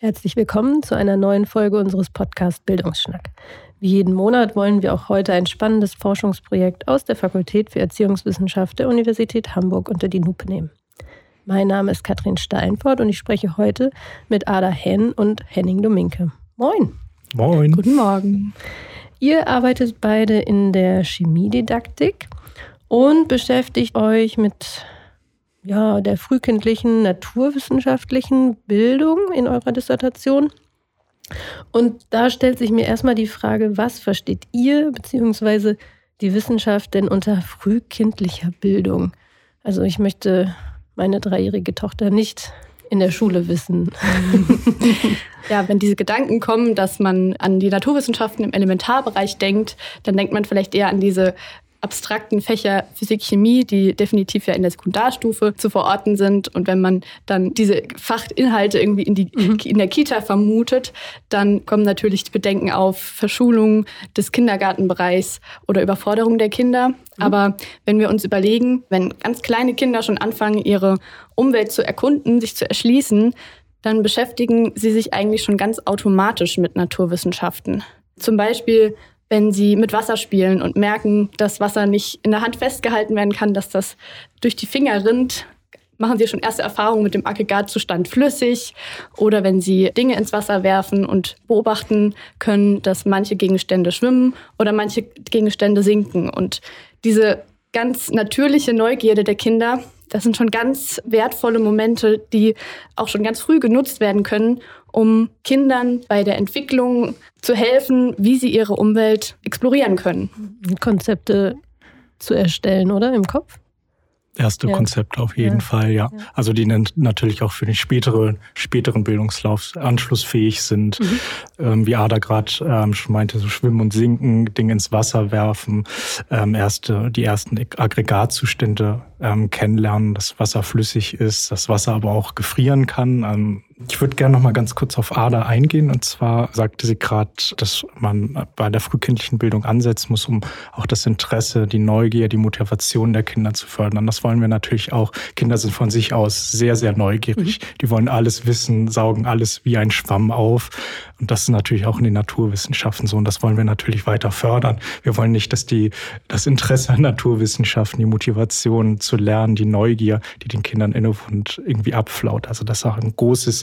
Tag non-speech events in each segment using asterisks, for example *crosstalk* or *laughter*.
Herzlich willkommen zu einer neuen Folge unseres Podcasts Bildungsschnack. Wie jeden Monat wollen wir auch heute ein spannendes Forschungsprojekt aus der Fakultät für Erziehungswissenschaft der Universität Hamburg unter die Lupe nehmen. Mein Name ist Katrin Steinfort und ich spreche heute mit Ada Henn und Henning Dominke. Moin. Moin. Guten Morgen. Ihr arbeitet beide in der Chemiedidaktik und beschäftigt euch mit ja, der frühkindlichen naturwissenschaftlichen Bildung in eurer Dissertation. Und da stellt sich mir erstmal die Frage, was versteht ihr bzw. die Wissenschaft denn unter frühkindlicher Bildung? Also ich möchte meine dreijährige Tochter nicht in der Schule wissen. *laughs* ja, wenn diese Gedanken kommen, dass man an die Naturwissenschaften im Elementarbereich denkt, dann denkt man vielleicht eher an diese abstrakten Fächer Physik, Chemie, die definitiv ja in der Sekundarstufe zu verorten sind. Und wenn man dann diese Fachinhalte irgendwie in, die, mhm. in der Kita vermutet, dann kommen natürlich die Bedenken auf Verschulung des Kindergartenbereichs oder Überforderung der Kinder. Mhm. Aber wenn wir uns überlegen, wenn ganz kleine Kinder schon anfangen, ihre Umwelt zu erkunden, sich zu erschließen, dann beschäftigen sie sich eigentlich schon ganz automatisch mit Naturwissenschaften. Zum Beispiel wenn sie mit Wasser spielen und merken, dass Wasser nicht in der Hand festgehalten werden kann, dass das durch die Finger rinnt, machen sie schon erste Erfahrungen mit dem Aggregatzustand flüssig. Oder wenn sie Dinge ins Wasser werfen und beobachten können, dass manche Gegenstände schwimmen oder manche Gegenstände sinken. Und diese ganz natürliche Neugierde der Kinder, das sind schon ganz wertvolle Momente, die auch schon ganz früh genutzt werden können, um Kindern bei der Entwicklung zu helfen, wie sie ihre Umwelt explorieren können. Konzepte zu erstellen, oder im Kopf? Erste ja. Konzepte auf jeden ja. Fall, ja. ja. Also die natürlich auch für den späteren, späteren Bildungslauf anschlussfähig sind. Mhm. Ähm, wie Ada gerade ähm, schon meinte, so schwimmen und sinken, Dinge ins Wasser werfen, ähm, erste, die ersten Aggregatzustände ähm, kennenlernen, dass Wasser flüssig ist, dass Wasser aber auch gefrieren kann. Ich würde gerne noch mal ganz kurz auf Ada eingehen. Und zwar sagte sie gerade, dass man bei der frühkindlichen Bildung ansetzen muss, um auch das Interesse, die Neugier, die Motivation der Kinder zu fördern. Das wollen wir natürlich auch. Kinder sind von sich aus sehr, sehr neugierig. Mhm. Die wollen alles wissen, saugen alles wie ein Schwamm auf. Und das ist natürlich auch in den Naturwissenschaften so. Und das wollen wir natürlich weiter fördern. Wir wollen nicht, dass die, das Interesse an Naturwissenschaften, die Motivation zu lernen, die Neugier, die den Kindern inne und irgendwie abflaut. Also das ist auch ein großes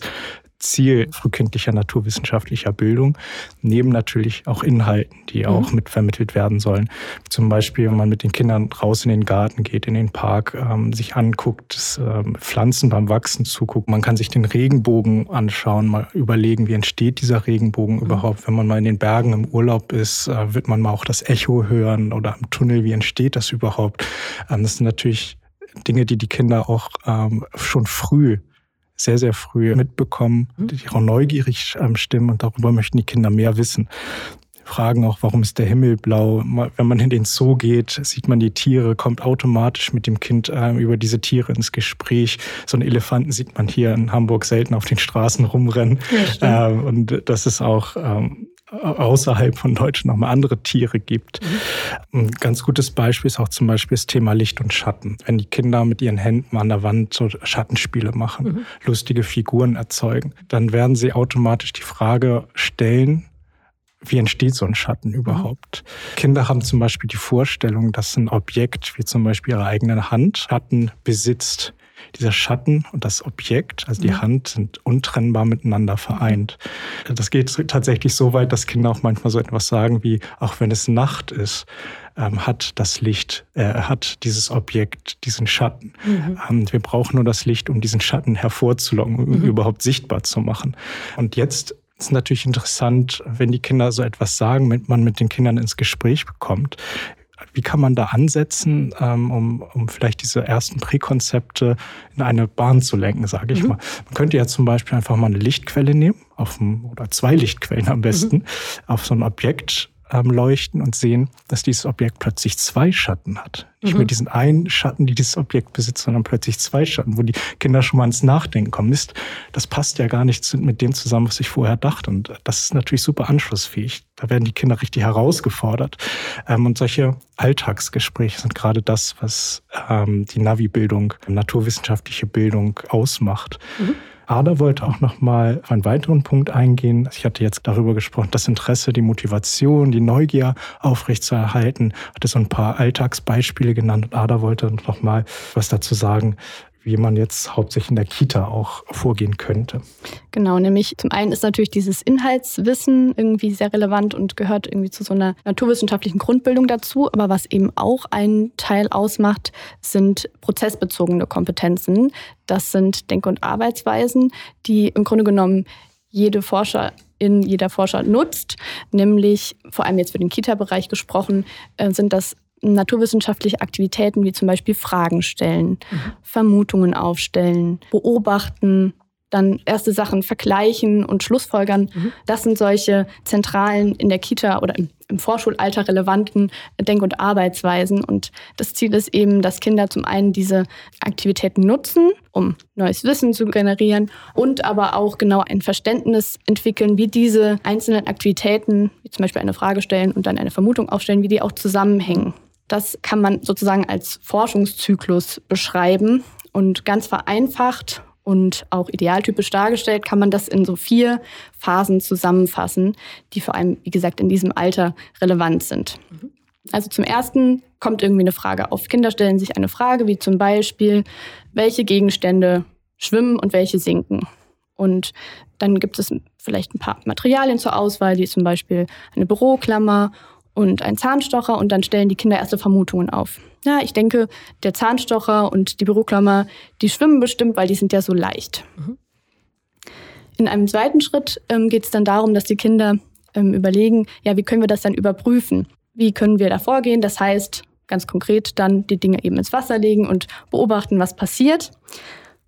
Ziel frühkindlicher naturwissenschaftlicher Bildung, neben natürlich auch Inhalten, die mhm. auch mit vermittelt werden sollen. Zum Beispiel, wenn man mit den Kindern raus in den Garten geht, in den Park, ähm, sich anguckt, das, ähm, Pflanzen beim Wachsen zuguckt. Man kann sich den Regenbogen anschauen, mal überlegen, wie entsteht dieser Regenbogen mhm. überhaupt. Wenn man mal in den Bergen im Urlaub ist, äh, wird man mal auch das Echo hören oder im Tunnel, wie entsteht das überhaupt. Ähm, das sind natürlich Dinge, die die Kinder auch ähm, schon früh sehr, sehr früh mitbekommen, mhm. die auch neugierig ähm, stimmen und darüber möchten die Kinder mehr wissen. Fragen auch, warum ist der Himmel blau? Wenn man in den Zoo geht, sieht man die Tiere, kommt automatisch mit dem Kind äh, über diese Tiere ins Gespräch. So einen Elefanten sieht man hier in Hamburg selten auf den Straßen rumrennen. Ja, ähm, und das ist auch ähm, außerhalb von Deutschland nochmal andere Tiere gibt. Mhm. Ein ganz gutes Beispiel ist auch zum Beispiel das Thema Licht und Schatten. Wenn die Kinder mit ihren Händen an der Wand so Schattenspiele machen, mhm. lustige Figuren erzeugen, dann werden sie automatisch die Frage stellen, wie entsteht so ein Schatten mhm. überhaupt? Mhm. Kinder haben zum Beispiel die Vorstellung, dass ein Objekt, wie zum Beispiel ihre eigene Hand, Schatten besitzt dieser Schatten und das Objekt, also die mhm. Hand, sind untrennbar miteinander vereint. Das geht tatsächlich so weit, dass Kinder auch manchmal so etwas sagen wie, auch wenn es Nacht ist, ähm, hat das Licht, äh, hat dieses Objekt diesen Schatten. Mhm. Ähm, wir brauchen nur das Licht, um diesen Schatten hervorzulocken, um mhm. überhaupt sichtbar zu machen. Und jetzt ist natürlich interessant, wenn die Kinder so etwas sagen, wenn man mit den Kindern ins Gespräch bekommt. Wie kann man da ansetzen, ähm, um, um vielleicht diese ersten Präkonzepte in eine Bahn zu lenken, sage ich mhm. mal? Man könnte ja zum Beispiel einfach mal eine Lichtquelle nehmen, auf ein, oder zwei Lichtquellen am besten, mhm. auf so ein Objekt ähm, leuchten und sehen, dass dieses Objekt plötzlich zwei Schatten hat. Nicht mhm. mehr diesen einen Schatten, die dieses Objekt besitzt, sondern plötzlich zwei Schatten, wo die Kinder schon mal ins Nachdenken kommen. Mist, das passt ja gar nicht mit dem zusammen, was ich vorher dachte. Und das ist natürlich super anschlussfähig. Da werden die Kinder richtig herausgefordert. Ähm, und solche Alltagsgespräche sind gerade das, was ähm, die Navi-Bildung, naturwissenschaftliche Bildung ausmacht. Mhm. Ada wollte auch noch mal auf einen weiteren Punkt eingehen. Ich hatte jetzt darüber gesprochen, das Interesse, die Motivation, die Neugier aufrechtzuerhalten. Hatte so ein paar Alltagsbeispiele genannt. Und Ada wollte noch mal was dazu sagen, wie man jetzt hauptsächlich in der Kita auch vorgehen könnte. Genau, nämlich zum einen ist natürlich dieses Inhaltswissen irgendwie sehr relevant und gehört irgendwie zu so einer naturwissenschaftlichen Grundbildung dazu. Aber was eben auch einen Teil ausmacht, sind prozessbezogene Kompetenzen. Das sind Denk- und Arbeitsweisen, die im Grunde genommen jede Forscher in jeder Forscher nutzt, nämlich vor allem jetzt für den Kita-Bereich gesprochen, äh, sind das naturwissenschaftliche Aktivitäten wie zum Beispiel Fragen stellen, mhm. Vermutungen aufstellen, beobachten, dann erste Sachen vergleichen und Schlussfolgern. Mhm. Das sind solche zentralen in der Kita oder im, im Vorschulalter relevanten Denk- und Arbeitsweisen. Und das Ziel ist eben, dass Kinder zum einen diese Aktivitäten nutzen, um neues Wissen zu generieren und aber auch genau ein Verständnis entwickeln, wie diese einzelnen Aktivitäten, wie zum Beispiel eine Frage stellen und dann eine Vermutung aufstellen, wie die auch zusammenhängen. Das kann man sozusagen als Forschungszyklus beschreiben und ganz vereinfacht und auch idealtypisch dargestellt kann man das in so vier Phasen zusammenfassen, die vor allem, wie gesagt, in diesem Alter relevant sind. Also zum ersten kommt irgendwie eine Frage auf. Kinder stellen sich eine Frage wie zum Beispiel, welche Gegenstände schwimmen und welche sinken. Und dann gibt es vielleicht ein paar Materialien zur Auswahl, wie zum Beispiel eine Büroklammer und ein Zahnstocher und dann stellen die Kinder erste Vermutungen auf. Ja, ich denke, der Zahnstocher und die Büroklammer, die schwimmen bestimmt, weil die sind ja so leicht. Mhm. In einem zweiten Schritt ähm, geht es dann darum, dass die Kinder ähm, überlegen, ja, wie können wir das dann überprüfen? Wie können wir da vorgehen? Das heißt, ganz konkret dann die Dinge eben ins Wasser legen und beobachten, was passiert.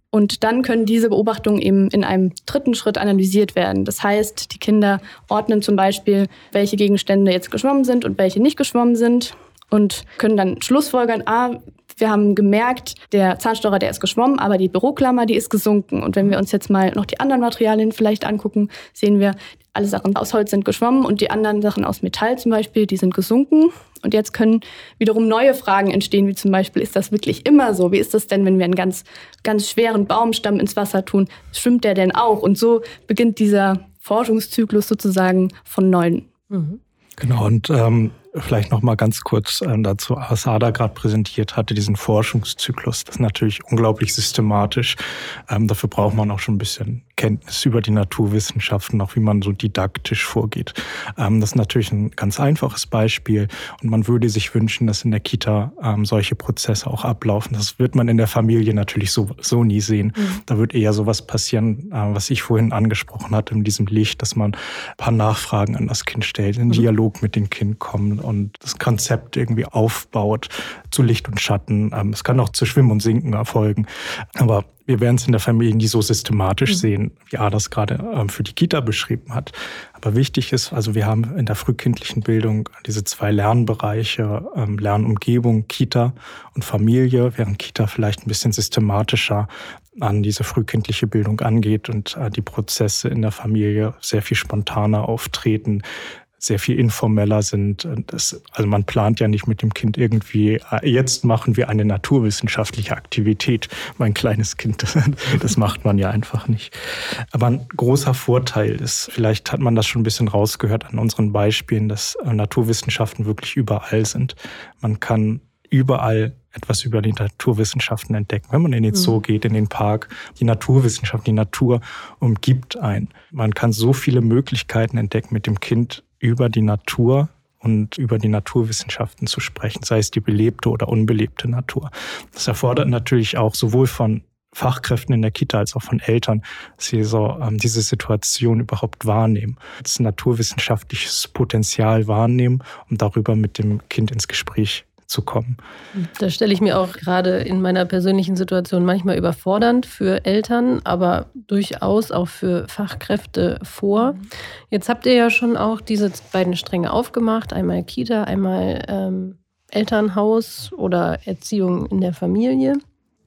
Und dann können diese Beobachtungen eben in einem dritten Schritt analysiert werden. Das heißt, die Kinder ordnen zum Beispiel, welche Gegenstände jetzt geschwommen sind und welche nicht geschwommen sind und können dann schlussfolgern, ah, wir haben gemerkt, der Zahnstocher, der ist geschwommen, aber die Büroklammer, die ist gesunken. Und wenn wir uns jetzt mal noch die anderen Materialien vielleicht angucken, sehen wir, alle Sachen aus Holz sind geschwommen und die anderen Sachen aus Metall zum Beispiel, die sind gesunken. Und jetzt können wiederum neue Fragen entstehen, wie zum Beispiel, ist das wirklich immer so? Wie ist das denn, wenn wir einen ganz, ganz schweren Baumstamm ins Wasser tun? Schwimmt der denn auch? Und so beginnt dieser Forschungszyklus sozusagen von neuem. Mhm. Genau, und ähm, vielleicht noch mal ganz kurz ähm, dazu, was Ada gerade präsentiert hatte, diesen Forschungszyklus. Das ist natürlich unglaublich systematisch. Ähm, dafür braucht man auch schon ein bisschen Kenntnis über die Naturwissenschaften, auch wie man so didaktisch vorgeht. Ähm, das ist natürlich ein ganz einfaches Beispiel und man würde sich wünschen, dass in der Kita ähm, solche Prozesse auch ablaufen. Das wird man in der Familie natürlich so, so nie sehen. Mhm. Da wird eher sowas passieren, äh, was ich vorhin angesprochen hatte, in diesem Licht, dass man ein paar Nachfragen an das Kind stellt, in mhm. Dialog mit dem Kind kommt und das Konzept irgendwie aufbaut zu Licht und Schatten. Ähm, es kann auch zu Schwimmen und Sinken erfolgen. Aber wir werden es in der Familie nie so systematisch mhm. sehen, wie A das gerade ähm, für die Kita beschrieben hat. Aber wichtig ist, also wir haben in der frühkindlichen Bildung diese zwei Lernbereiche, ähm, Lernumgebung, Kita und Familie, während Kita vielleicht ein bisschen systematischer an diese frühkindliche Bildung angeht und äh, die Prozesse in der Familie sehr viel spontaner auftreten, sehr viel informeller sind. Das, also man plant ja nicht mit dem Kind irgendwie, äh, jetzt machen wir eine naturwissenschaftliche Aktivität, mein kleines Kind. *laughs* Das macht man ja einfach nicht. Aber ein großer Vorteil ist, vielleicht hat man das schon ein bisschen rausgehört an unseren Beispielen, dass äh, Naturwissenschaften wirklich überall sind. Man kann überall etwas über die Naturwissenschaften entdecken. Wenn man in den Zoo mhm. geht, in den Park, die Naturwissenschaft, die Natur umgibt einen. Man kann so viele Möglichkeiten entdecken, mit dem Kind über die Natur und über die Naturwissenschaften zu sprechen, sei es die belebte oder unbelebte Natur. Das erfordert natürlich auch sowohl von Fachkräften in der Kita als auch von Eltern, dass sie so ähm, diese Situation überhaupt wahrnehmen, das naturwissenschaftliches Potenzial wahrnehmen, um darüber mit dem Kind ins Gespräch zu kommen. Da stelle ich mir auch gerade in meiner persönlichen Situation manchmal überfordernd für Eltern, aber durchaus auch für Fachkräfte vor. Jetzt habt ihr ja schon auch diese beiden Stränge aufgemacht, einmal Kita, einmal ähm, Elternhaus oder Erziehung in der Familie.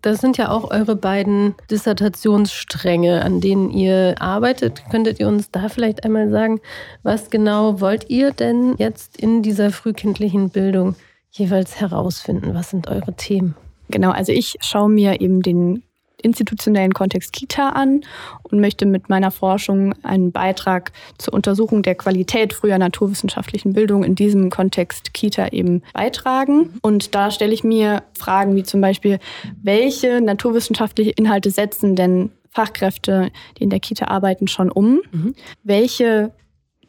Das sind ja auch eure beiden Dissertationsstränge, an denen ihr arbeitet. Könntet ihr uns da vielleicht einmal sagen, was genau wollt ihr denn jetzt in dieser frühkindlichen Bildung jeweils herausfinden? Was sind eure Themen? Genau, also ich schaue mir eben den institutionellen Kontext Kita an und möchte mit meiner Forschung einen Beitrag zur Untersuchung der Qualität früher naturwissenschaftlichen Bildung in diesem Kontext Kita eben beitragen. Und da stelle ich mir Fragen wie zum Beispiel, welche naturwissenschaftliche Inhalte setzen denn Fachkräfte, die in der Kita arbeiten, schon um? Mhm. Welche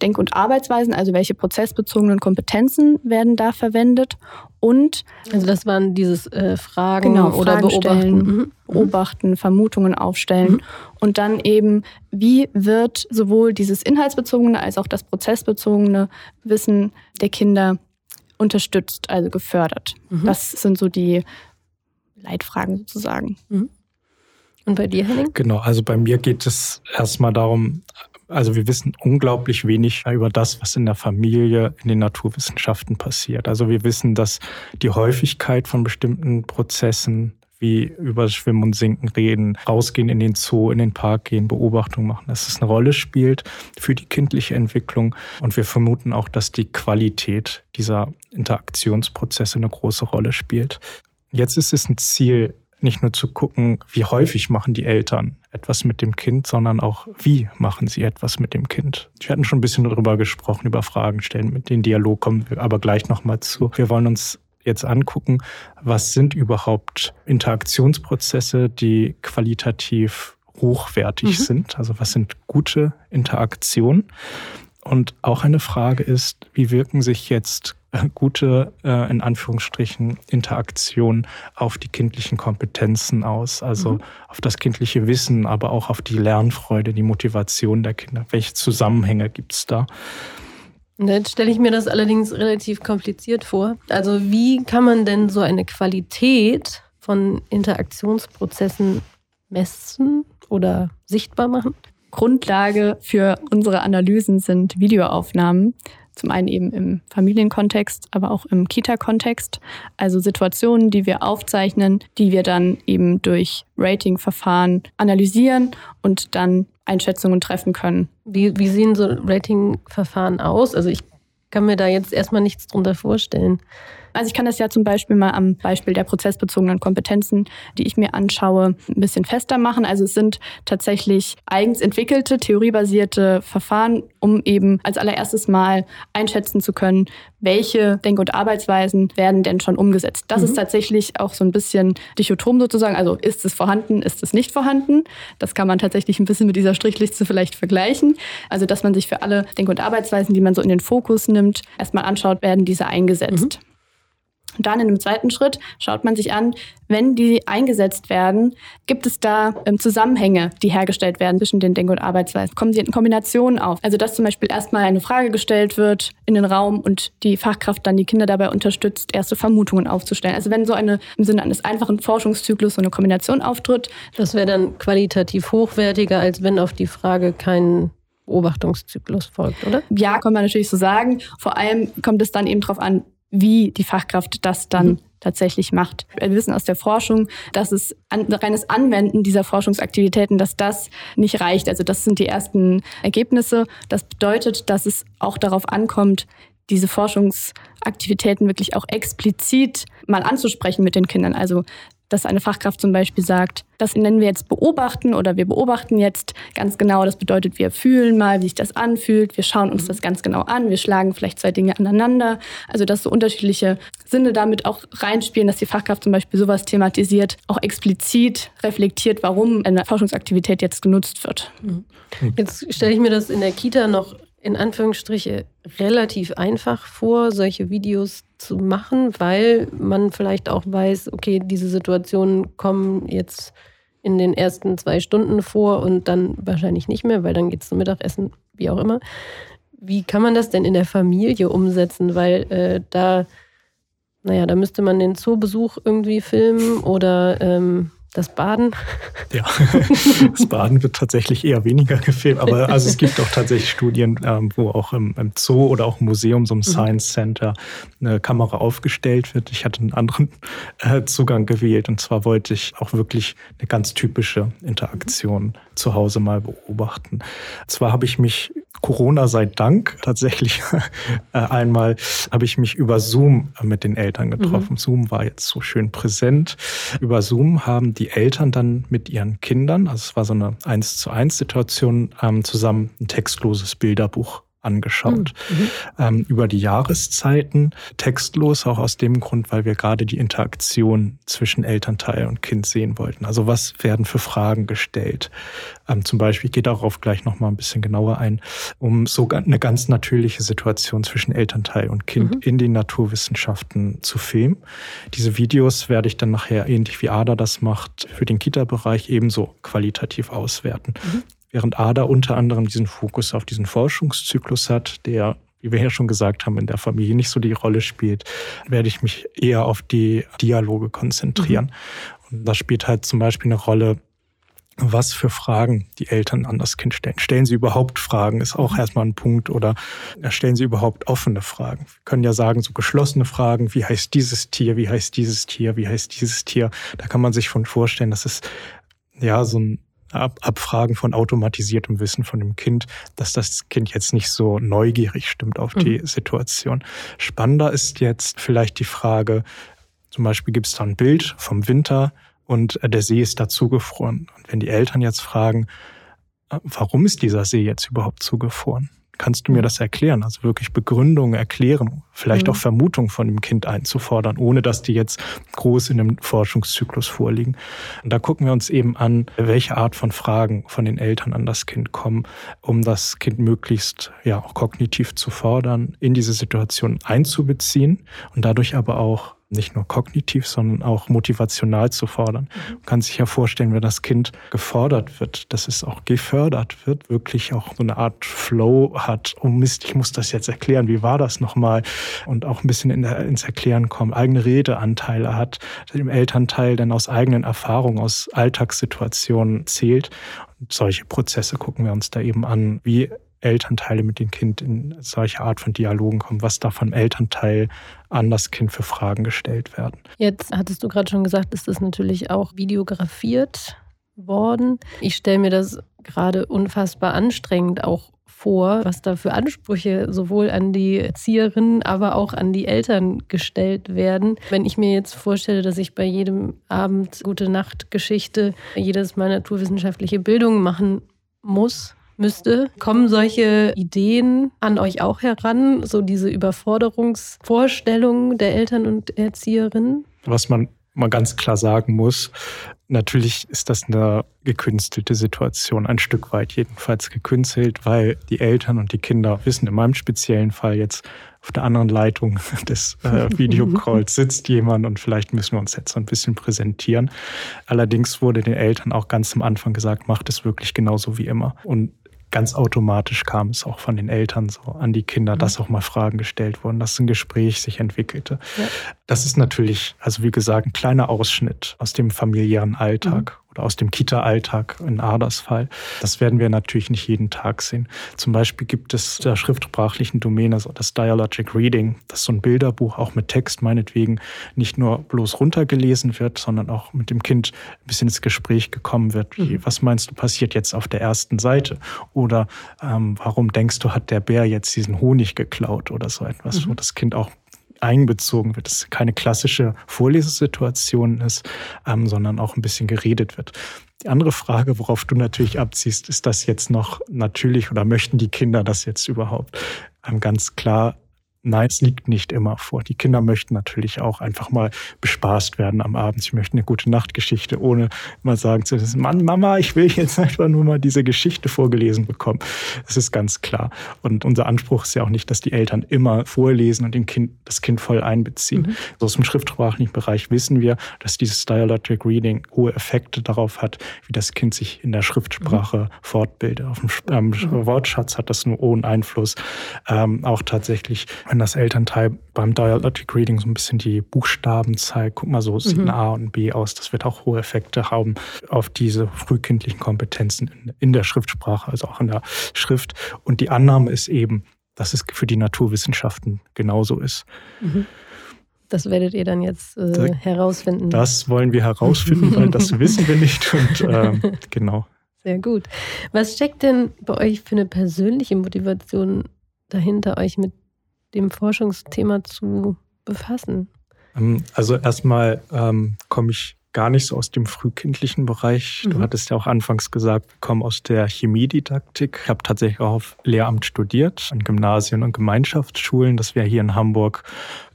Denk- und Arbeitsweisen, also welche prozessbezogenen Kompetenzen werden da verwendet und also das waren dieses äh, Fragen genau, oder Fragen beobachten, stellen, mhm. mhm. beobachten, Vermutungen aufstellen mhm. und dann eben wie wird sowohl dieses inhaltsbezogene als auch das prozessbezogene Wissen der Kinder unterstützt, also gefördert. Mhm. Das sind so die Leitfragen sozusagen. Mhm. Und bei dir, Henning? Genau, also bei mir geht es erstmal darum, also wir wissen unglaublich wenig über das, was in der Familie, in den Naturwissenschaften passiert. Also wir wissen, dass die Häufigkeit von bestimmten Prozessen wie über Schwimmen und Sinken reden, rausgehen in den Zoo, in den Park gehen, Beobachtungen machen, dass es eine Rolle spielt für die kindliche Entwicklung. Und wir vermuten auch, dass die Qualität dieser Interaktionsprozesse eine große Rolle spielt. Jetzt ist es ein Ziel, nicht nur zu gucken, wie häufig machen die Eltern etwas mit dem Kind, sondern auch, wie machen sie etwas mit dem Kind. Wir hatten schon ein bisschen darüber gesprochen, über Fragen stellen, mit dem Dialog kommen wir aber gleich nochmal zu. Wir wollen uns jetzt angucken, was sind überhaupt Interaktionsprozesse, die qualitativ hochwertig mhm. sind. Also was sind gute Interaktionen? Und auch eine Frage ist, wie wirken sich jetzt gute, äh, in Anführungsstrichen, Interaktion auf die kindlichen Kompetenzen aus, also mhm. auf das kindliche Wissen, aber auch auf die Lernfreude, die Motivation der Kinder. Welche Zusammenhänge gibt es da? Jetzt stelle ich mir das allerdings relativ kompliziert vor. Also wie kann man denn so eine Qualität von Interaktionsprozessen messen oder sichtbar machen? Grundlage für unsere Analysen sind Videoaufnahmen. Zum einen eben im Familienkontext, aber auch im Kita-Kontext. Also Situationen, die wir aufzeichnen, die wir dann eben durch Ratingverfahren analysieren und dann Einschätzungen treffen können. Wie, wie sehen so Ratingverfahren aus? Also ich kann mir da jetzt erstmal nichts drunter vorstellen. Also ich kann das ja zum Beispiel mal am Beispiel der prozessbezogenen Kompetenzen, die ich mir anschaue, ein bisschen fester machen. Also es sind tatsächlich eigens entwickelte, theoriebasierte Verfahren, um eben als allererstes mal einschätzen zu können, welche Denk- und Arbeitsweisen werden denn schon umgesetzt. Das mhm. ist tatsächlich auch so ein bisschen dichotom sozusagen. Also ist es vorhanden, ist es nicht vorhanden. Das kann man tatsächlich ein bisschen mit dieser Strichliste vielleicht vergleichen. Also dass man sich für alle Denk- und Arbeitsweisen, die man so in den Fokus nimmt, erstmal anschaut, werden diese eingesetzt. Mhm. Und dann in einem zweiten Schritt schaut man sich an, wenn die eingesetzt werden, gibt es da ähm, Zusammenhänge, die hergestellt werden zwischen den Denk- und Arbeitsweisen? Kommen sie in Kombinationen auf? Also dass zum Beispiel erstmal eine Frage gestellt wird in den Raum und die Fachkraft dann die Kinder dabei unterstützt, erste Vermutungen aufzustellen. Also wenn so eine im Sinne eines einfachen Forschungszyklus so eine Kombination auftritt. Das wäre dann qualitativ hochwertiger, als wenn auf die Frage kein Beobachtungszyklus folgt, oder? Ja, kann man natürlich so sagen. Vor allem kommt es dann eben darauf an, wie die Fachkraft das dann mhm. tatsächlich macht. Wir wissen aus der Forschung, dass es ein reines Anwenden dieser Forschungsaktivitäten, dass das nicht reicht. Also das sind die ersten Ergebnisse. Das bedeutet, dass es auch darauf ankommt, diese Forschungsaktivitäten wirklich auch explizit mal anzusprechen mit den Kindern. Also dass eine Fachkraft zum Beispiel sagt, das nennen wir jetzt beobachten oder wir beobachten jetzt ganz genau. Das bedeutet, wir fühlen mal, wie sich das anfühlt. Wir schauen uns das ganz genau an. Wir schlagen vielleicht zwei Dinge aneinander. Also, dass so unterschiedliche Sinne damit auch reinspielen, dass die Fachkraft zum Beispiel sowas thematisiert, auch explizit reflektiert, warum eine Forschungsaktivität jetzt genutzt wird. Mhm. Jetzt stelle ich mir das in der Kita noch in Anführungsstriche relativ einfach vor, solche Videos zu machen, weil man vielleicht auch weiß, okay, diese Situationen kommen jetzt in den ersten zwei Stunden vor und dann wahrscheinlich nicht mehr, weil dann geht es zum Mittagessen, wie auch immer. Wie kann man das denn in der Familie umsetzen? Weil äh, da naja, da müsste man den Zoobesuch irgendwie filmen oder ähm, das Baden? *laughs* Ja, *laughs* das Baden wird tatsächlich eher weniger gefilmt, aber also es gibt auch tatsächlich Studien, ähm, wo auch im, Zoo oder auch im Museum, so im mhm. Science Center, eine Kamera aufgestellt wird. Ich hatte einen anderen äh, Zugang gewählt und zwar wollte ich auch wirklich eine ganz typische Interaktion zu Hause mal beobachten. Zwar habe ich mich Corona sei Dank tatsächlich *laughs* äh, einmal habe ich mich über Zoom mit den Eltern getroffen. Mhm. Zoom war jetzt so schön präsent. Über Zoom haben die Eltern dann mit ihren Kindern, also es war so eine eins zu eins Situation, ähm, zusammen ein textloses Bilderbuch angeschaut. Mhm. mhm. Ähm, über die Jahreszeiten textlos, auch aus dem Grund, weil wir gerade die Interaktion zwischen Elternteil und Kind sehen wollten. Also was werden für Fragen gestellt? Ähm, zum Beispiel, ich gehe darauf gleich nochmal ein bisschen genauer ein, um so eine ganz natürliche Situation zwischen Elternteil und Kind mhm. in den Naturwissenschaften zu filmen. Diese Videos werde ich dann nachher, ähnlich wie Ada das macht, für den Kita-Bereich ebenso qualitativ auswerten. Mhm während ADA unter anderem diesen Fokus auf diesen Forschungszyklus hat, der, wie wir ja schon gesagt haben, in der Familie nicht so die Rolle spielt, werde ich mich eher auf die Dialoge konzentrieren. Mhm. Und da spielt halt zum Beispiel eine Rolle, was für Fragen die Eltern an das Kind stellen. Stellen sie überhaupt Fragen, ist auch mhm. erstmal ein Punkt. Oder stellen sie überhaupt offene Fragen. Wir können ja sagen, so geschlossene Fragen, wie heißt dieses Tier, wie heißt dieses Tier, wie heißt dieses Tier. Da kann man sich schon vorstellen, dass es ja so ein Ab Abfragen von automatisiertem Wissen von dem Kind, dass das Kind jetzt nicht so neugierig stimmt auf die mhm. Situation. Spannender ist jetzt vielleicht die Frage, zum Beispiel gibt es da ein Bild vom Winter und der See ist da zugefroren. Und wenn die Eltern jetzt fragen, äh, warum ist dieser See jetzt überhaupt zugefroren? Kannst du mir das erklären? Also wirklich Begründungen, Erklärung, vielleicht mhm. auch Vermutungen von dem Kind einzufordern, ohne dass die jetzt groß in einem Forschungszyklus vorliegen. Und da gucken wir uns eben an, welche Art von Fragen von den Eltern an das Kind kommen, um das Kind möglichst ja auch kognitiv zu fordern, in diese Situation einzubeziehen und dadurch aber auch nicht nur kognitiv, sondern auch motivational zu fordern. Mhm. Man kann sich ja vorstellen, wenn das Kind gefordert wird, dass es auch gefördert wird, wirklich auch so eine Art Flow hat. Oh Mist, ich muss das jetzt erklären. Wie war das nochmal? Und auch ein bisschen in der, ins Erklären kommen, eigene Redeanteile hat, dem Elternteil dann aus eigenen Erfahrungen, aus Alltagssituationen zählt. Und solche Prozesse gucken wir uns da eben an. Wie Elternteile mit dem Kind in solche Art von Dialogen kommen, was da vom Elternteil an das Kind für Fragen gestellt werden. Jetzt hattest du gerade schon gesagt, ist das natürlich auch videografiert worden. Ich stelle mir das gerade unfassbar anstrengend auch vor, was da für Ansprüche sowohl an die Erzieherinnen, aber auch an die Eltern gestellt werden. Wenn ich mir jetzt vorstelle, dass ich bei jedem Abend gute Nacht Geschichte jedes Mal naturwissenschaftliche Bildung machen muss, müsste. Kommen solche Ideen an euch auch heran, so diese Überforderungsvorstellungen der Eltern und Erzieherinnen? Was man mal ganz klar sagen muss, natürlich ist das eine gekünstelte Situation, ein Stück weit jedenfalls gekünstelt, weil die Eltern und die Kinder wissen, in meinem speziellen Fall jetzt auf der anderen Leitung *laughs* des äh, *laughs* Videocalls sitzt jemand und vielleicht müssen wir uns jetzt so ein bisschen präsentieren. Allerdings wurde den Eltern auch ganz am Anfang gesagt, macht es wirklich genauso wie immer. Und ganz automatisch kam es auch von den Eltern so an die Kinder, mhm. dass auch mal Fragen gestellt wurden, dass ein Gespräch sich entwickelte. Ja. Das ist natürlich, also wie gesagt, ein kleiner Ausschnitt aus dem familiären Alltag. Oder aus dem Kita-Alltag in Aders Fall. Das werden wir natürlich nicht jeden Tag sehen. Zum Beispiel gibt es der schriftsprachlichen Domäne also das Dialogic Reading, das so ein Bilderbuch auch mit Text meinetwegen nicht nur bloß runtergelesen wird, sondern auch mit dem Kind ein bisschen ins Gespräch gekommen wird. Wie, mhm. was meinst du passiert jetzt auf der ersten Seite? Oder ähm, warum denkst du, hat der Bär jetzt diesen Honig geklaut oder so etwas, mhm. wo das Kind auch einbezogen wird, dass es keine klassische Vorlesesituation ist, ähm, sondern auch ein bisschen geredet wird. Die andere Frage, worauf du natürlich abziehst, ist das jetzt noch natürlich oder möchten die Kinder das jetzt überhaupt? Ähm, ganz klar Nein, es liegt nicht immer vor. Die Kinder möchten natürlich auch einfach mal bespaßt werden am Abend. Sie möchten eine gute Nachtgeschichte, ohne mal sagen zu müssen, Mann, Mama, ich will jetzt einfach nur mal diese Geschichte vorgelesen bekommen. Das ist ganz klar. Und unser Anspruch ist ja auch nicht, dass die Eltern immer vorlesen und den kind, das Kind voll einbeziehen. Mhm. So aus dem schriftsprachlichen Bereich wissen wir, dass dieses Dialogic Reading hohe Effekte darauf hat, wie das Kind sich in der Schriftsprache mhm. fortbildet. Auf dem ähm, mhm. Wortschatz hat das einen hohen Einfluss. Ähm, auch tatsächlich wenn das Elternteil beim Dialogic Reading so ein bisschen die Buchstaben zeigt, guck mal, so sehen mhm. A und B aus. Das wird auch hohe Effekte haben auf diese frühkindlichen Kompetenzen in, der Schriftsprache, also auch in der Schrift. Und die Annahme ist eben, dass es für die Naturwissenschaften genauso ist. Mhm. Das werdet ihr dann jetzt äh, herausfinden. Das wollen wir herausfinden, weil das *laughs* wissen wir nicht. Und ähm, *laughs* genau. Sehr gut. Was steckt denn bei euch für eine persönliche Motivation dahinter, euch mit dem Forschungsthema zu befassen? Ähm, also erstmal ähm, komme ich gar nicht so aus dem frühkindlichen Bereich. Du mhm. hattest ja auch anfangs gesagt, ich komme aus der Chemiedidaktik. Ich habe tatsächlich auch auf Lehramt studiert, an Gymnasien und Gemeinschaftsschulen. Das wäre hier in Hamburg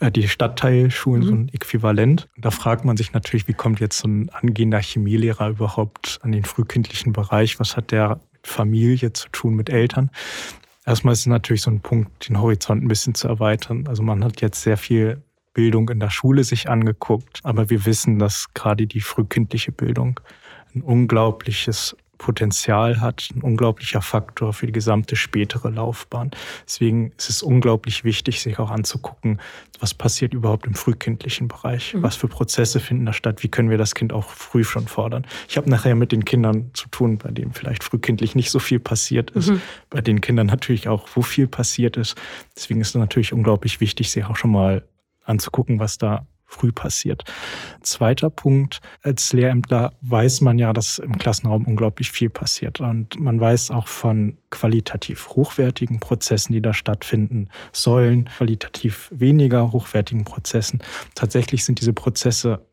äh, die Stadtteilschulen, mhm. so ein Äquivalent. da fragt man sich natürlich, wie kommt jetzt so ein angehender Chemielehrer überhaupt an den frühkindlichen Bereich? Was hat der mit Familie zu tun, mit Eltern? Erstmal ist es natürlich so ein Punkt, den Horizont ein bisschen zu erweitern. Also man hat jetzt sehr viel Bildung in der Schule sich angeguckt. Aber wir wissen, dass gerade die frühkindliche Bildung ein unglaubliches Potenzial hat, ein unglaublicher Faktor für die gesamte spätere Laufbahn. Deswegen ist es unglaublich wichtig, sich auch anzugucken, was passiert überhaupt im frühkindlichen Bereich, mhm. was für Prozesse finden da statt, wie können wir das Kind auch früh schon fordern. Ich habe nachher mit den Kindern zu tun, bei denen vielleicht frühkindlich nicht so viel passiert ist, mhm. bei den Kindern natürlich auch, wo viel passiert ist. Deswegen ist es natürlich unglaublich wichtig, sich auch schon mal anzugucken, was da früh passiert. Zweiter Punkt, als Lehrämtler weiß man ja, dass im Klassenraum unglaublich viel passiert. Und man weiß auch von qualitativ hochwertigen Prozessen, die da stattfinden sollen, qualitativ weniger hochwertigen Prozessen. Tatsächlich sind diese Prozesse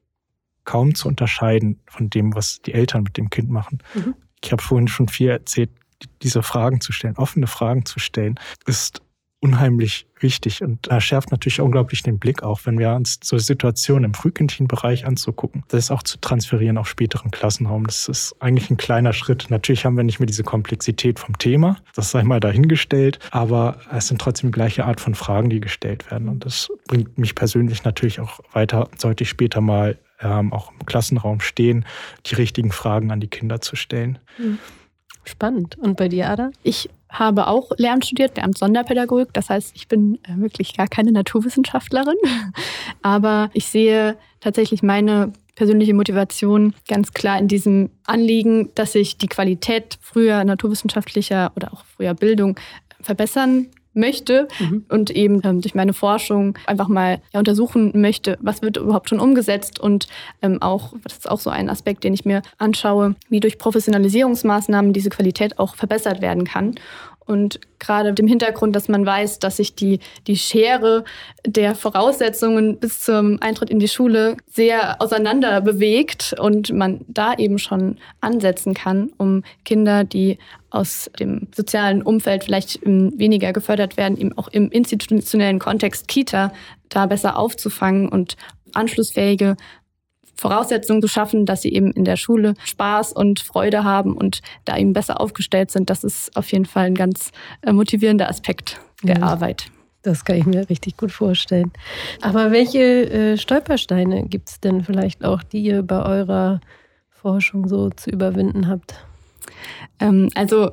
kaum zu unterscheiden von dem, was die Eltern mit dem Kind machen. Mhm. Ich habe vorhin schon viel erzählt, diese Fragen zu stellen, offene Fragen zu stellen, ist unheimlich wichtig und da schärft natürlich unglaublich den Blick auch, wenn wir uns so Situationen im frühkindlichen Bereich anzugucken. Das ist auch zu transferieren auf späteren Klassenraum. Das ist eigentlich ein kleiner Schritt. Natürlich haben wir nicht mehr diese Komplexität vom Thema, das sei mal dahingestellt, aber es sind trotzdem die gleiche Art von Fragen, die gestellt werden und das bringt mich persönlich natürlich auch weiter, sollte ich später mal ähm, auch im Klassenraum stehen, die richtigen Fragen an die Kinder zu stellen. Hm. Spannend. Und bei dir, Ada? Ich habe auch Lehramt studiert, Lehramt Sonderpädagogik. Das heißt, ich bin äh, wirklich gar keine Naturwissenschaftlerin. *laughs* Aber ich sehe tatsächlich meine persönliche Motivation ganz klar in diesem Anliegen, dass ich die Qualität früher naturwissenschaftlicher oder auch früher Bildung verbessern möchte mhm. und eben ähm, durch meine Forschung einfach mal ja, untersuchen möchte, was wird überhaupt schon umgesetzt und ähm, auch, das ist auch so ein Aspekt, den ich mir anschaue, wie durch Professionalisierungsmaßnahmen diese Qualität auch verbessert werden kann. Und gerade mit dem Hintergrund, dass man weiß, dass sich die, die Schere der Voraussetzungen bis zum Eintritt in die Schule sehr auseinander bewegt und man da eben schon ansetzen kann, um Kinder, die aus dem sozialen Umfeld vielleicht weniger gefördert werden, eben auch im institutionellen Kontext Kita da besser aufzufangen und anschlussfähige Voraussetzungen zu schaffen, dass sie eben in der Schule Spaß und Freude haben und da eben besser aufgestellt sind. Das ist auf jeden Fall ein ganz äh, motivierender Aspekt der ja, Arbeit. Das kann ich mir richtig gut vorstellen. Aber welche äh, Stolpersteine gibt es denn vielleicht auch, die ihr bei eurer Forschung so zu überwinden habt? Ähm, also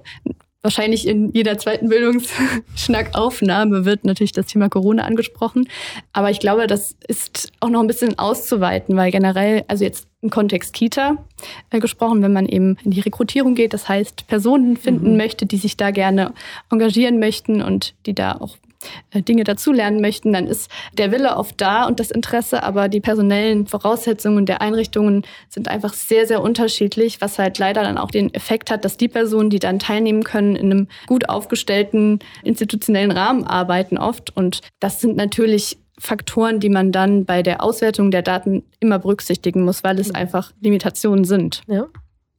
wahrscheinlich in jeder zweiten Bildungsschnackaufnahme wird natürlich das Thema Corona angesprochen. Aber ich glaube, das ist auch noch ein bisschen auszuweiten, weil generell, also jetzt im Kontext Kita äh, gesprochen, wenn man eben in die Rekrutierung geht, das heißt Personen finden mhm. möchte, die sich da gerne engagieren möchten und die da auch Dinge dazulernen möchten, dann ist der Wille oft da und das Interesse, aber die personellen Voraussetzungen der Einrichtungen sind einfach sehr, sehr unterschiedlich, was halt leider dann auch den Effekt hat, dass die Personen, die dann teilnehmen können, in einem gut aufgestellten institutionellen Rahmen arbeiten oft. Und das sind natürlich Faktoren, die man dann bei der Auswertung der Daten immer berücksichtigen muss, weil es einfach Limitationen sind. Ja.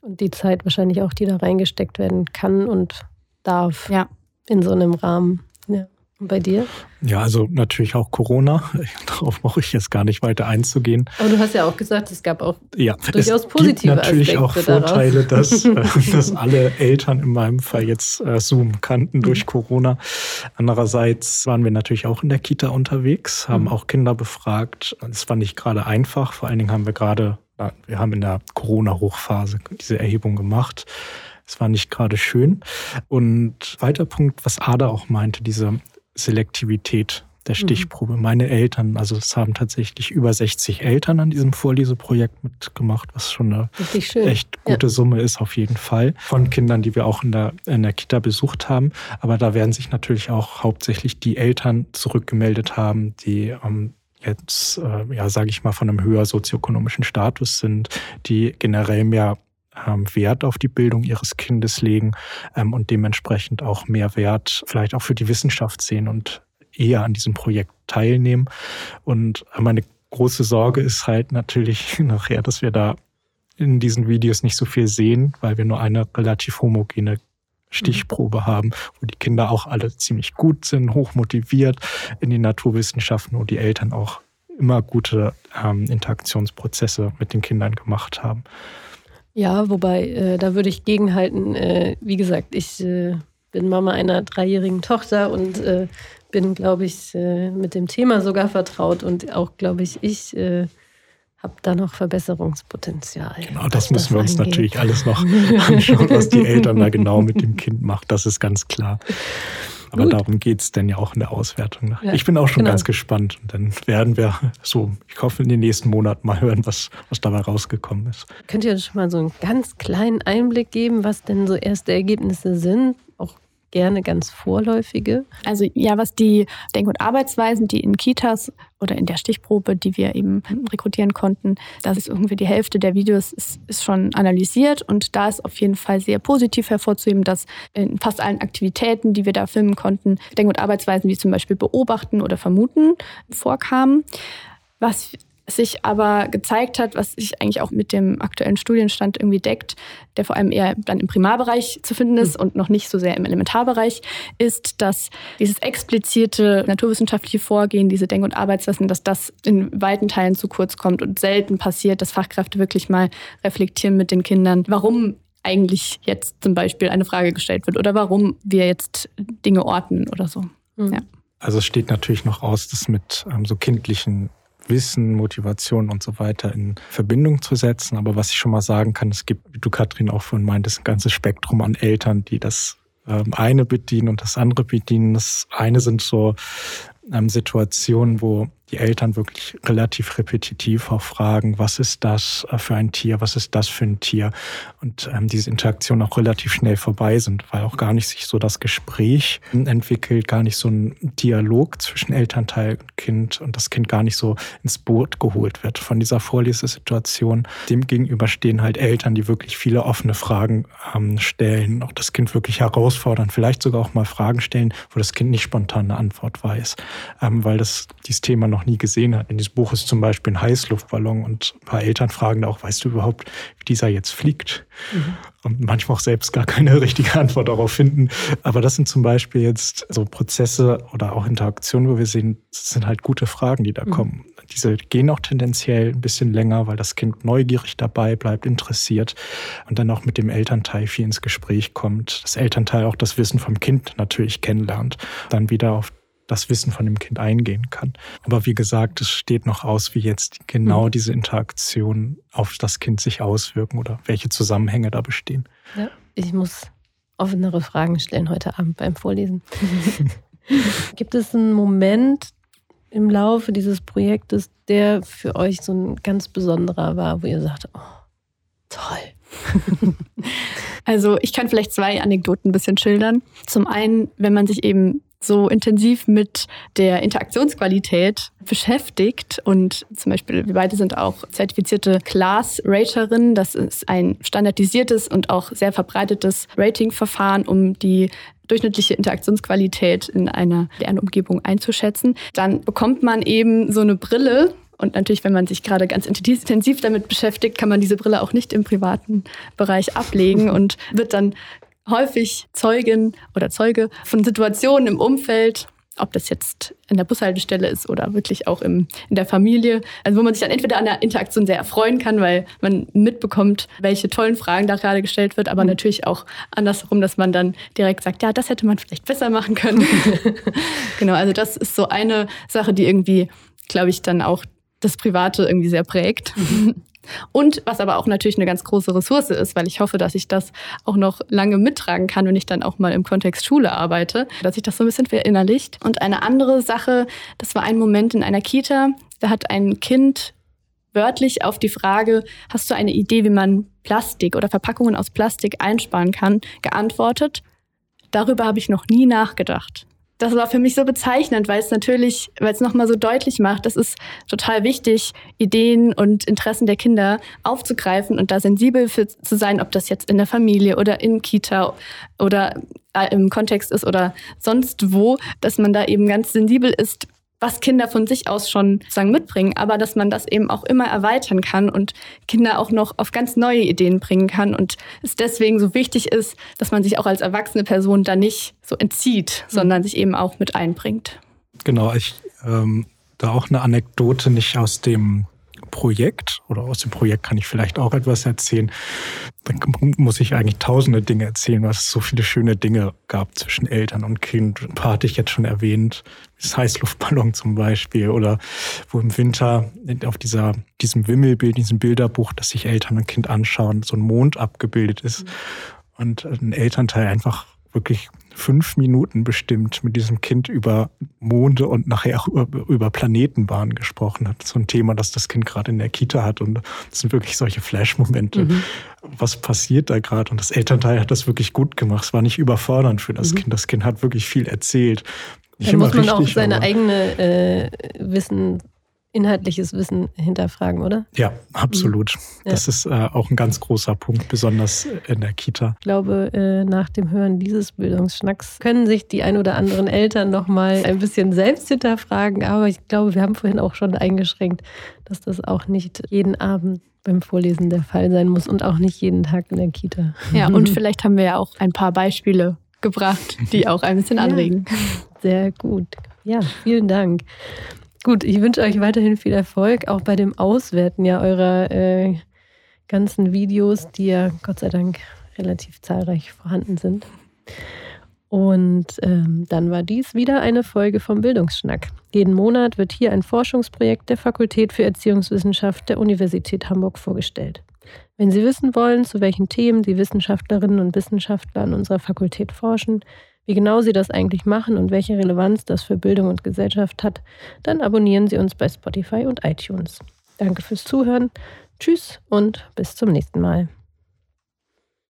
Und die Zeit wahrscheinlich auch, die da reingesteckt werden kann und darf. Ja. In so einem Rahmen. Ja. Und bei dir? Ja, also natürlich auch Corona. *laughs* Darauf brauche ich jetzt gar nicht weiter einzugehen. Aber du hast ja auch gesagt, es gab auch ja, durchaus positive es gibt natürlich Aspekte auch Vorteile, dass, *laughs* äh, dass alle Eltern in meinem Fall jetzt äh, Zoom kannten durch mhm. Corona. Andererseits waren wir natürlich auch in der Kita unterwegs, haben mhm. auch Kinder befragt. Es war nicht gerade einfach. Vor allen Dingen haben wir gerade, wir haben in der Corona-Hochphase diese Erhebung gemacht. Es war nicht gerade schön. Und weiter Punkt, was Ada auch meinte, diese Selektivität der mhm. Stichprobe. Mhm. Meine Eltern, also es haben tatsächlich über 60 Eltern an diesem Vorleseprojekt mitgemacht, was schon eine echt gute ja. Summe ist auf jeden Fall. Von Kindern, die wir auch in der, in der Kita besucht haben. Aber da werden sich natürlich auch hauptsächlich die Eltern zurückgemeldet haben, die ähm, jetzt, äh, ja, sage ich mal, von einem höher sozioökonomischen Status sind, die generell mehr Wert auf die Bildung ihres Kindes legen ähm, und dementsprechend auch mehr Wert vielleicht auch für die Wissenschaft sehen und eher an diesem Projekt teilnehmen. Und meine große Sorge ist halt natürlich *laughs* nachher, dass wir da in diesen Videos nicht so viel sehen, weil wir nur eine relativ homogene Stichprobe mhm. haben, wo die Kinder auch alle ziemlich gut sind, hochmotiviert in die Naturwissenschaften und die Eltern auch immer gute ähm, Interaktionsprozesse mit den Kindern gemacht haben. Ja, wobei, äh, da würde ich gegenhalten. Äh, wie gesagt, ich äh, bin Mama einer dreijährigen Tochter und äh, bin, glaube ich, äh, mit dem Thema sogar vertraut und auch, glaube ich, ich äh, habe da noch Verbesserungspotenzial. Genau, das müssen das wir uns angeht. natürlich alles noch *laughs* anschauen, was die Eltern da genau mit dem Kind macht. Das ist ganz klar. Aber Gut. darum geht es denn ja auch in der Auswertung. Ne? Ja, ich bin auch schon genau. ganz gespannt. Und dann werden wir so, ich hoffe, in den nächsten Monaten mal hören, was, was dabei rausgekommen ist. Könnt ihr uns schon mal so einen ganz kleinen Einblick geben, was denn so erste Ergebnisse sind? Gerne ganz vorläufige. Also ja, was die Denk- und Arbeitsweisen, die in Kitas oder in der Stichprobe, die wir eben rekrutieren konnten, das ist irgendwie die Hälfte der Videos ist, ist schon analysiert und da ist auf jeden Fall sehr positiv hervorzuheben, dass in fast allen Aktivitäten, die wir da filmen konnten, Denk- und Arbeitsweisen wie zum Beispiel beobachten oder vermuten vorkamen. Was sich aber gezeigt hat, was sich eigentlich auch mit dem aktuellen Studienstand irgendwie deckt, der vor allem eher dann im Primarbereich zu finden ist mhm. und noch nicht so sehr im Elementarbereich, ist, dass dieses explizite naturwissenschaftliche Vorgehen, diese Denk- und Arbeitsweisen, dass das in weiten Teilen zu kurz kommt und selten passiert, dass Fachkräfte wirklich mal reflektieren mit den Kindern, warum eigentlich jetzt zum Beispiel eine Frage gestellt wird oder warum wir jetzt Dinge ordnen oder so. Mhm. Ja. Also es steht natürlich noch aus, dass mit ähm, so kindlichen Wissen, Motivation und so weiter in Verbindung zu setzen. Aber was ich schon mal sagen kann, es gibt, wie du Katrin auch vorhin meintest, ein ganzes Spektrum an Eltern, die das ähm, eine bedienen und das andere bedienen. Das eine sind so ähm, Situationen, wo die Eltern wirklich relativ repetitiv auch fragen, was ist das äh, für ein Tier, was ist das für ein Tier und ähm, diese Interaktion auch relativ schnell vorbei sind, weil auch gar nicht sich so das Gespräch entwickelt, gar nicht so ein Dialog zwischen Elternteil und Kind und das Kind gar nicht so ins Boot geholt wird von dieser Vorlesesituation. Dem gegenüber stehen halt Eltern, die wirklich viele offene Fragen ähm, stellen, auch das Kind wirklich herausfordern, vielleicht sogar auch mal Fragen stellen, wo das Kind nicht spontan eine Antwort weiß, ähm, weil das dieses Thema noch noch nie gesehen hat. In diesem Buch ist zum Beispiel ein Heißluftballon und ein paar Eltern fragen auch, weißt du überhaupt, wie dieser jetzt fliegt? Mhm. Und manchmal auch selbst gar keine *laughs* richtige Antwort darauf finden. Aber das sind zum Beispiel jetzt so Prozesse oder auch Interaktionen, wo wir sehen, das sind halt gute Fragen, die da mhm. kommen. Diese gehen auch tendenziell ein bisschen länger, weil das Kind neugierig dabei bleibt, interessiert und dann auch mit dem Elternteil viel ins Gespräch kommt. Das Elternteil auch das Wissen vom Kind natürlich kennenlernt, dann wieder auf das Wissen von dem Kind eingehen kann. Aber wie gesagt, es steht noch aus, wie jetzt genau mhm. diese Interaktion auf das Kind sich auswirken oder welche Zusammenhänge da bestehen. Ja, ich muss offenere Fragen stellen heute Abend beim Vorlesen. *laughs* *laughs* Gibt es einen Moment im Laufe dieses Projektes, der für euch so ein ganz besonderer war, wo ihr sagt, oh, toll. *laughs* Also ich kann vielleicht zwei Anekdoten ein bisschen schildern. Zum einen, wenn man sich eben so intensiv mit der Interaktionsqualität beschäftigt und zum Beispiel wir beide sind auch zertifizierte Class-Raterinnen. Das ist ein standardisiertes und auch sehr verbreitetes Ratingverfahren, um die durchschnittliche Interaktionsqualität in einer Lernumgebung einzuschätzen. Dann bekommt man eben so eine Brille, und natürlich, wenn man sich gerade ganz intensiv damit beschäftigt, kann man diese Brille auch nicht im privaten Bereich ablegen *laughs* und wird dann häufig Zeugin oder Zeuge von Situationen im Umfeld, ob das jetzt in der Bushaltestelle ist oder wirklich auch im, in der Familie, also wo man sich dann entweder an der Interaktion sehr erfreuen kann, weil man mitbekommt, welche tollen Fragen da gerade gestellt wird, aber mhm. natürlich auch andersherum, dass man dann direkt sagt, ja, das hätte man vielleicht besser machen können. *laughs* genau, also das ist so eine Sache, die irgendwie, glaube ich, dann auch das Private irgendwie sehr prägt. Mhm. Und was aber auch natürlich eine ganz große Ressource ist, weil ich hoffe, dass ich das auch noch lange mittragen kann, wenn ich dann auch mal im Kontext Schule arbeite, dass sich das so ein bisschen verinnerlicht. Und eine andere Sache, das war ein Moment in einer Kita, da hat ein Kind wörtlich auf die Frage, hast du eine Idee, wie man Plastik oder Verpackungen aus Plastik einsparen kann, geantwortet, darüber habe ich noch nie nachgedacht das war für mich so bezeichnend, weil es natürlich, weil es nochmal so deutlich macht, das ist total wichtig, Ideen und Interessen der Kinder aufzugreifen und da sensibel für zu sein, ob das jetzt in der Familie oder in Kita oder äh, im Kontext ist oder sonst wo, dass man da eben ganz sensibel ist, was Kinder von sich aus schon sagen mitbringen, aber dass man das eben auch immer erweitern kann und Kinder auch noch auf ganz neue Ideen bringen kann und es deswegen so wichtig ist, dass man sich auch als erwachsene Person da nicht so entzieht, mhm. sondern sich eben auch mit einbringt. Genau, ich ähm, da auch eine Anekdote nicht aus dem Projekt oder aus dem Projekt kann ich vielleicht auch etwas erzählen. Dann muss ich eigentlich tausende Dinge erzählen, weil es so viele schöne Dinge gab zwischen Eltern und Kind. Ein paar hatte ich jetzt schon erwähnt. Das Heißluftballon *laughs* zum Beispiel oder wo im Winter auf dieser, diesem Wimmelbild, diesem Bilderbuch, das sich Eltern und Kind anschauen, so ein Mond abgebildet ist. Mhm. Und ein Elternteil einfach wirklich fünf Minuten bestimmt mit diesem Kind über Monde und nachher auch über, über Planetenbahnen gesprochen hat. So ein Thema, das das Kind gerade in der Kita hat. Und das sind wirklich solche Flash-Momente. Mhm. Was passiert da gerade? Und das Elternteil hat das wirklich gut gemacht. Es war nicht überfordernd für das mhm. Kind. Das Kind hat wirklich viel erzählt. Nicht Dann muss man richtig, auch seine eigene äh, Wissen inhaltliches Wissen hinterfragen, oder? Ja, absolut. Mhm. Das ist äh, auch ein ganz großer Punkt, besonders in der Kita. Ich glaube, äh, nach dem Hören dieses Bildungsschnacks können sich die ein oder anderen Eltern noch mal ein bisschen selbst hinterfragen. Aber ich glaube, wir haben vorhin auch schon eingeschränkt, dass das auch nicht jeden Abend beim Vorlesen der Fall sein muss und auch nicht jeden Tag in der Kita. Ja, und *laughs* vielleicht haben wir ja auch ein paar Beispiele gebracht, die auch ein bisschen anregen. Ja, sehr gut. Ja, vielen Dank. Gut, ich wünsche euch weiterhin viel Erfolg, auch bei dem Auswerten ja eurer äh, ganzen Videos, die ja Gott sei Dank relativ zahlreich vorhanden sind. Und ähm, dann war dies wieder eine Folge vom Bildungsschnack. Jeden Monat wird hier ein Forschungsprojekt der Fakultät für Erziehungswissenschaft der Universität Hamburg vorgestellt. Wenn Sie wissen wollen, zu welchen Themen die Wissenschaftlerinnen und Wissenschaftler an unserer Fakultät forschen, wie genau Sie das eigentlich machen und welche Relevanz das für Bildung und Gesellschaft hat, dann abonnieren Sie uns bei Spotify und iTunes. Danke fürs Zuhören. Tschüss und bis zum nächsten Mal.